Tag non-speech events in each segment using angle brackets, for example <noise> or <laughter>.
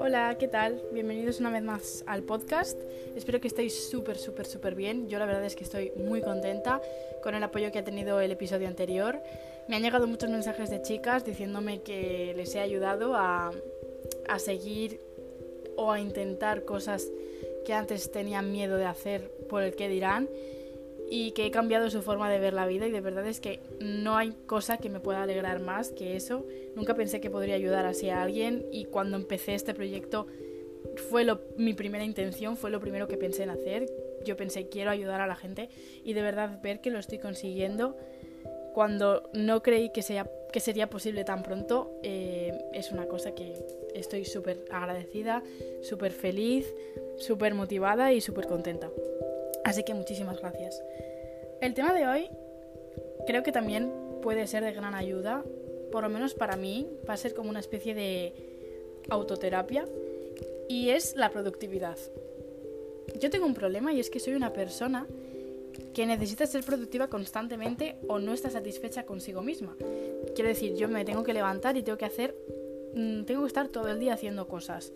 Hola, ¿qué tal? Bienvenidos una vez más al podcast. Espero que estéis súper, súper, súper bien. Yo la verdad es que estoy muy contenta con el apoyo que ha tenido el episodio anterior. Me han llegado muchos mensajes de chicas diciéndome que les he ayudado a, a seguir o a intentar cosas que antes tenían miedo de hacer por el que dirán y que he cambiado su forma de ver la vida y de verdad es que no hay cosa que me pueda alegrar más que eso. Nunca pensé que podría ayudar así a alguien y cuando empecé este proyecto fue lo, mi primera intención, fue lo primero que pensé en hacer. Yo pensé quiero ayudar a la gente y de verdad ver que lo estoy consiguiendo cuando no creí que, sea, que sería posible tan pronto eh, es una cosa que estoy súper agradecida, súper feliz, súper motivada y súper contenta. Así que muchísimas gracias. El tema de hoy creo que también puede ser de gran ayuda, por lo menos para mí, va a ser como una especie de autoterapia, y es la productividad. Yo tengo un problema y es que soy una persona que necesita ser productiva constantemente o no está satisfecha consigo misma. Quiero decir, yo me tengo que levantar y tengo que hacer, mm, tengo que estar todo el día haciendo cosas.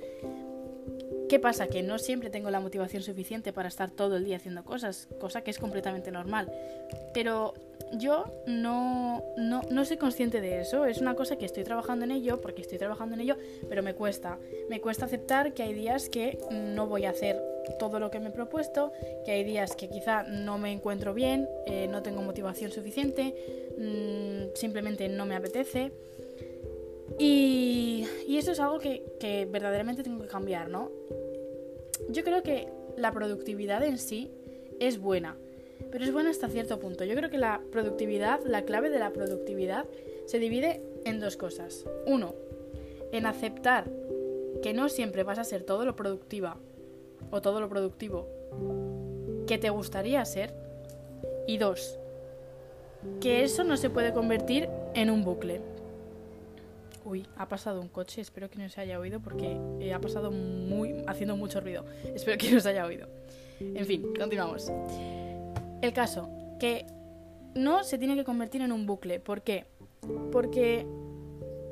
¿Qué pasa? Que no siempre tengo la motivación suficiente para estar todo el día haciendo cosas, cosa que es completamente normal. Pero yo no, no, no, soy consciente de eso, es una cosa que estoy trabajando en ello, porque estoy trabajando en ello, pero me cuesta. Me cuesta aceptar que hay días que no voy a hacer todo lo que me he propuesto, que hay días que quizá no me encuentro bien, eh, no tengo motivación suficiente, mmm, simplemente no me apetece. Y, y, eso es algo que, que verdaderamente tengo que cambiar, ¿no? Yo creo que la productividad en sí es buena, pero es buena hasta cierto punto. Yo creo que la productividad, la clave de la productividad, se divide en dos cosas. Uno, en aceptar que no siempre vas a ser todo lo productiva o todo lo productivo que te gustaría ser. Y dos, que eso no se puede convertir en un bucle. Uy, ha pasado un coche, espero que no se haya oído porque eh, ha pasado muy haciendo mucho ruido. <laughs> Espero que no se haya oído. En fin, continuamos. El caso, que no se tiene que convertir en un bucle. ¿Por qué? Porque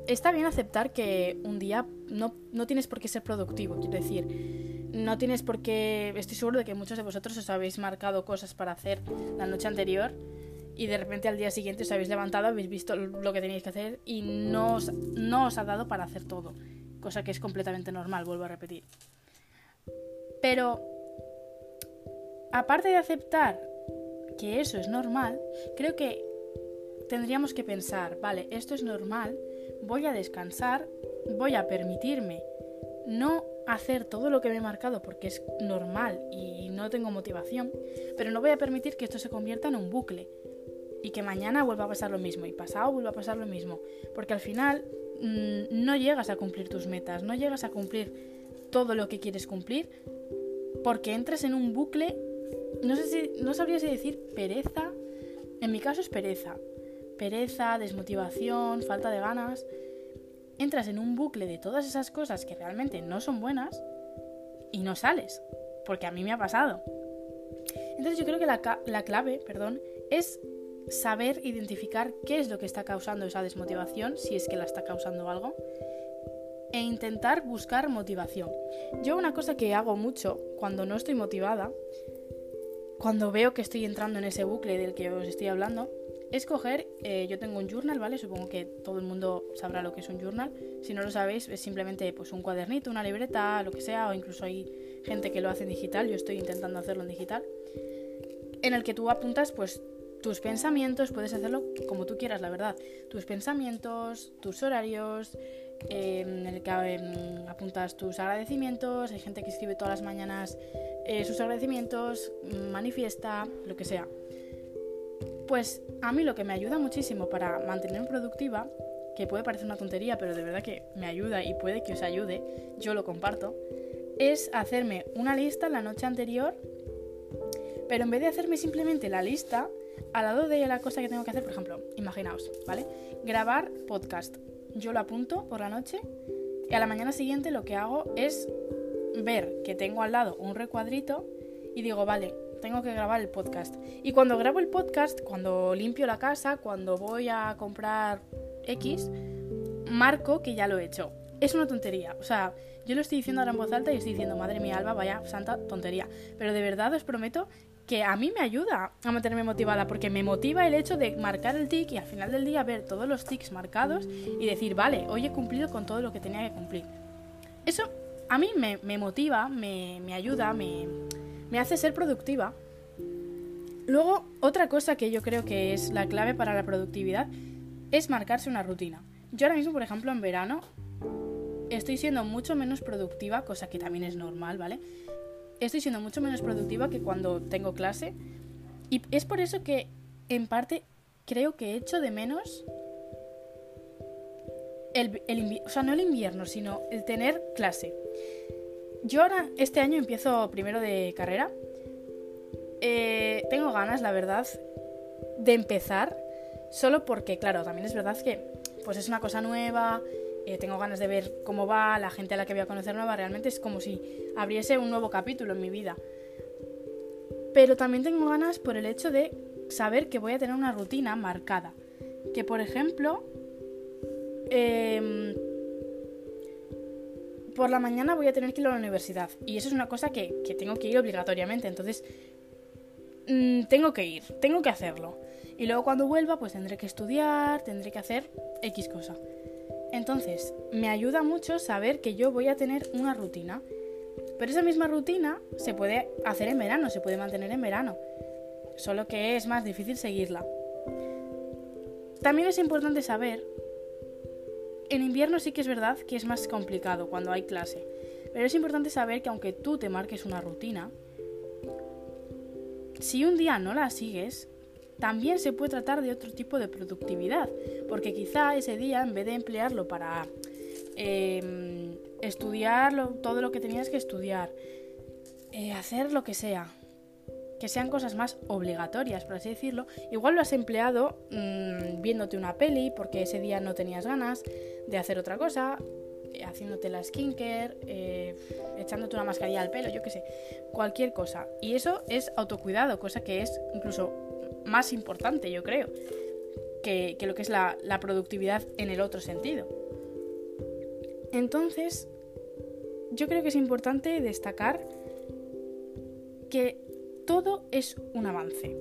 está bien aceptar que un día no, no tienes por qué ser productivo, quiero decir, no tienes por qué... Estoy seguro de que muchos de vosotros os habéis marcado cosas para hacer la noche anterior y de repente al día siguiente os habéis levantado, habéis visto lo que teníais que hacer y no os, no os ha dado para hacer todo, cosa que es completamente normal, vuelvo a repetir. Pero, aparte de aceptar que eso es normal, creo que tendríamos que pensar, vale, esto es normal, voy a descansar, voy a permitirme no hacer todo lo que me he marcado porque es normal y no tengo motivación, pero no voy a permitir que esto se convierta en un bucle y que mañana vuelva a pasar lo mismo y pasado vuelva a pasar lo mismo. Porque al final mmm, no llegas a cumplir tus metas, no llegas a cumplir todo lo que quieres cumplir porque entras en un bucle, no sé si, no sabría si decir pereza, en mi caso es pereza, pereza, desmotivación, falta de ganas. Entras en un bucle de todas esas cosas que realmente no son buenas y no sales, porque a mí me ha pasado. Entonces yo creo que la, la clave, perdón, es saber identificar qué es lo que está causando esa desmotivación, si es que la está causando algo, e intentar buscar motivación. Yo una cosa que hago mucho cuando no estoy motivada, cuando veo que estoy entrando en ese bucle del que os estoy hablando, es coger, eh, yo tengo un journal, ¿vale? Supongo que todo el mundo sabrá lo que es un journal. Si no lo sabéis, es simplemente pues, un cuadernito, una libreta, lo que sea, o incluso hay gente que lo hace en digital, yo estoy intentando hacerlo en digital, en el que tú apuntas pues tus pensamientos, puedes hacerlo como tú quieras, la verdad. Tus pensamientos, tus horarios, en el que em, apuntas tus agradecimientos. Hay gente que escribe todas las mañanas eh, sus agradecimientos, manifiesta, lo que sea. Pues a mí lo que me ayuda muchísimo para mantenerme productiva, que puede parecer una tontería, pero de verdad que me ayuda y puede que os ayude, yo lo comparto, es hacerme una lista la noche anterior, pero en vez de hacerme simplemente la lista, al lado de la cosa que tengo que hacer, por ejemplo, imaginaos, ¿vale? Grabar podcast. Yo lo apunto por la noche y a la mañana siguiente lo que hago es ver que tengo al lado un recuadrito y digo, vale, tengo que grabar el podcast. Y cuando grabo el podcast, cuando limpio la casa, cuando voy a comprar X, marco que ya lo he hecho. Es una tontería, o sea, yo lo estoy diciendo ahora en voz alta y estoy diciendo, madre mía, Alba, vaya santa tontería. Pero de verdad os prometo que a mí me ayuda a mantenerme motivada, porque me motiva el hecho de marcar el tic y al final del día ver todos los tics marcados y decir, vale, hoy he cumplido con todo lo que tenía que cumplir. Eso a mí me, motiva, me, me ayuda, me, me hace ser productiva. Luego, otra cosa que yo creo que es la clave para la productividad es marcarse una rutina. Yo ahora mismo, por ejemplo, en verano estoy siendo mucho menos productiva, cosa que también es normal, ¿vale? Estoy siendo mucho menos productiva que cuando tengo clase. Y es por eso que, en parte, creo que echo de menos el, o sea, no el invierno, sino el tener clase. Yo ahora, este año empiezo primero de carrera. Eh, tengo ganas, la verdad, de empezar. Solo porque, claro, también es verdad que pues es una cosa nueva. Eh, tengo ganas de ver cómo va, la gente a la que voy a conocer nueva. Realmente es como si abriese un nuevo capítulo en mi vida. Pero también tengo ganas por el hecho de saber que voy a tener una rutina marcada. Que, por ejemplo, eh, por la mañana voy a tener que ir a la universidad. Y eso es una cosa que, tengo que ir obligatoriamente. Entonces, mm, tengo que ir, tengo que hacerlo. Y luego cuando vuelva, pues tendré que estudiar, tendré que hacer X cosa. Entonces, me ayuda mucho saber que yo voy a tener una rutina. Pero esa misma rutina se puede hacer en verano, se puede mantener en verano. Solo que es más difícil seguirla. También es importante saber en invierno sí que es verdad que es más complicado cuando hay clase, pero es importante saber que aunque tú te marques una rutina, si un día no la sigues, también se puede tratar de otro tipo de productividad, porque quizá ese día, en vez de emplearlo para em, estudiar todo lo que tenías que estudiar, eh, hacer lo que sea, que sean cosas más obligatorias, por así decirlo, igual lo has empleado mm, viéndote una peli porque ese día no tenías ganas de hacer otra cosa, eh, haciéndote la skincare, eh, echándote una mascarilla al pelo, yo qué sé, cualquier cosa. Y eso es autocuidado, cosa que es incluso más importante, yo creo, que, que lo que es la, la productividad en el otro sentido. Entonces, yo creo que es importante destacar que todo es un avance.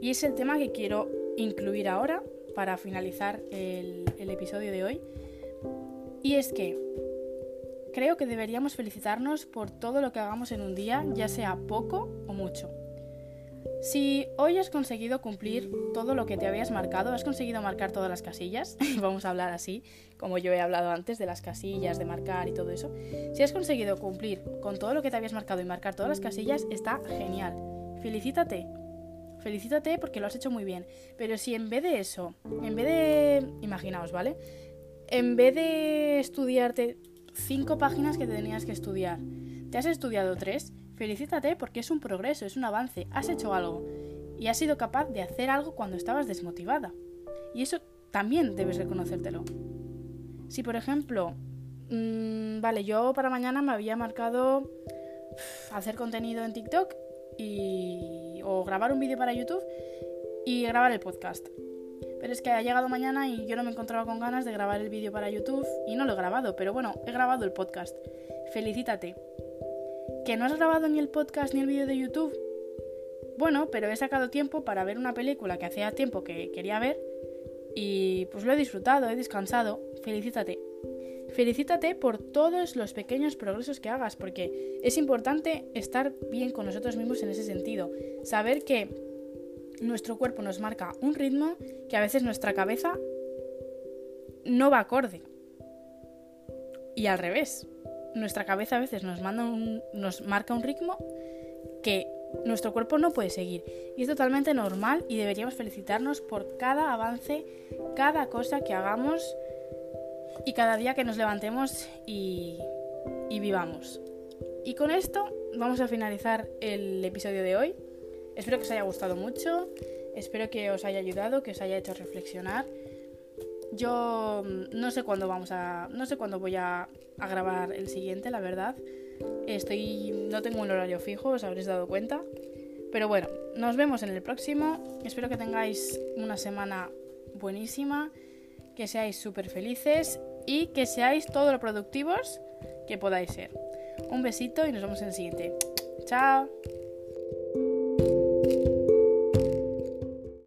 Y es el tema que quiero incluir ahora para finalizar el, episodio de hoy. Y es que creo que deberíamos felicitarnos por todo lo que hagamos en un día, ya sea poco o mucho. Si hoy has conseguido cumplir todo lo que te habías marcado, has conseguido marcar todas las casillas, <laughs> vamos a hablar así, como yo he hablado antes de las casillas, de marcar y todo eso. Si has conseguido cumplir con todo lo que te habías marcado y marcar todas las casillas, está genial. Felicítate. Felicítate porque lo has hecho muy bien. Pero si en vez de eso, en vez de... Imaginaos, ¿vale? En vez de estudiarte cinco páginas que tenías que estudiar, te has estudiado tres, Felicítate porque es un progreso, es un avance, has hecho algo y has sido capaz de hacer algo cuando estabas desmotivada. Y eso también debes reconocértelo. Si por ejemplo, mmm, vale, yo para mañana me había marcado hacer contenido en TikTok y o grabar un vídeo para YouTube y grabar el podcast. Pero es que ha llegado mañana y yo no me encontraba con ganas de grabar el vídeo para YouTube y no lo he grabado, pero bueno, he grabado el podcast. Felicítate, ¿Que no has grabado ni el podcast ni el vídeo de YouTube? Bueno, pero he sacado tiempo para ver una película que hacía tiempo que quería ver y pues lo he disfrutado, he descansado. Felicítate. Felicítate por todos los pequeños progresos que hagas, porque es importante estar bien con nosotros mismos en ese sentido. Saber que nuestro cuerpo nos marca un ritmo que a veces nuestra cabeza no va acorde. Y al revés nuestra cabeza a veces nos, manda nos marca un ritmo que nuestro cuerpo no puede seguir. Y es totalmente normal y deberíamos felicitarnos por cada avance, cada cosa que hagamos y cada día que nos levantemos y vivamos. Y con esto vamos a finalizar el episodio de hoy. Espero que os haya gustado mucho, espero que os haya ayudado, que os haya hecho reflexionar. Yo mm, no sé cuándo vamos a. No sé cuándo voy a, grabar el siguiente, la verdad. Estoy. No tengo un horario fijo, os habréis dado cuenta. Pero bueno, nos vemos en el próximo. Espero que tengáis una semana buenísima, que seáis súper felices y que seáis todo lo productivos que podáis ser. Un besito y nos vemos en el siguiente. Chao.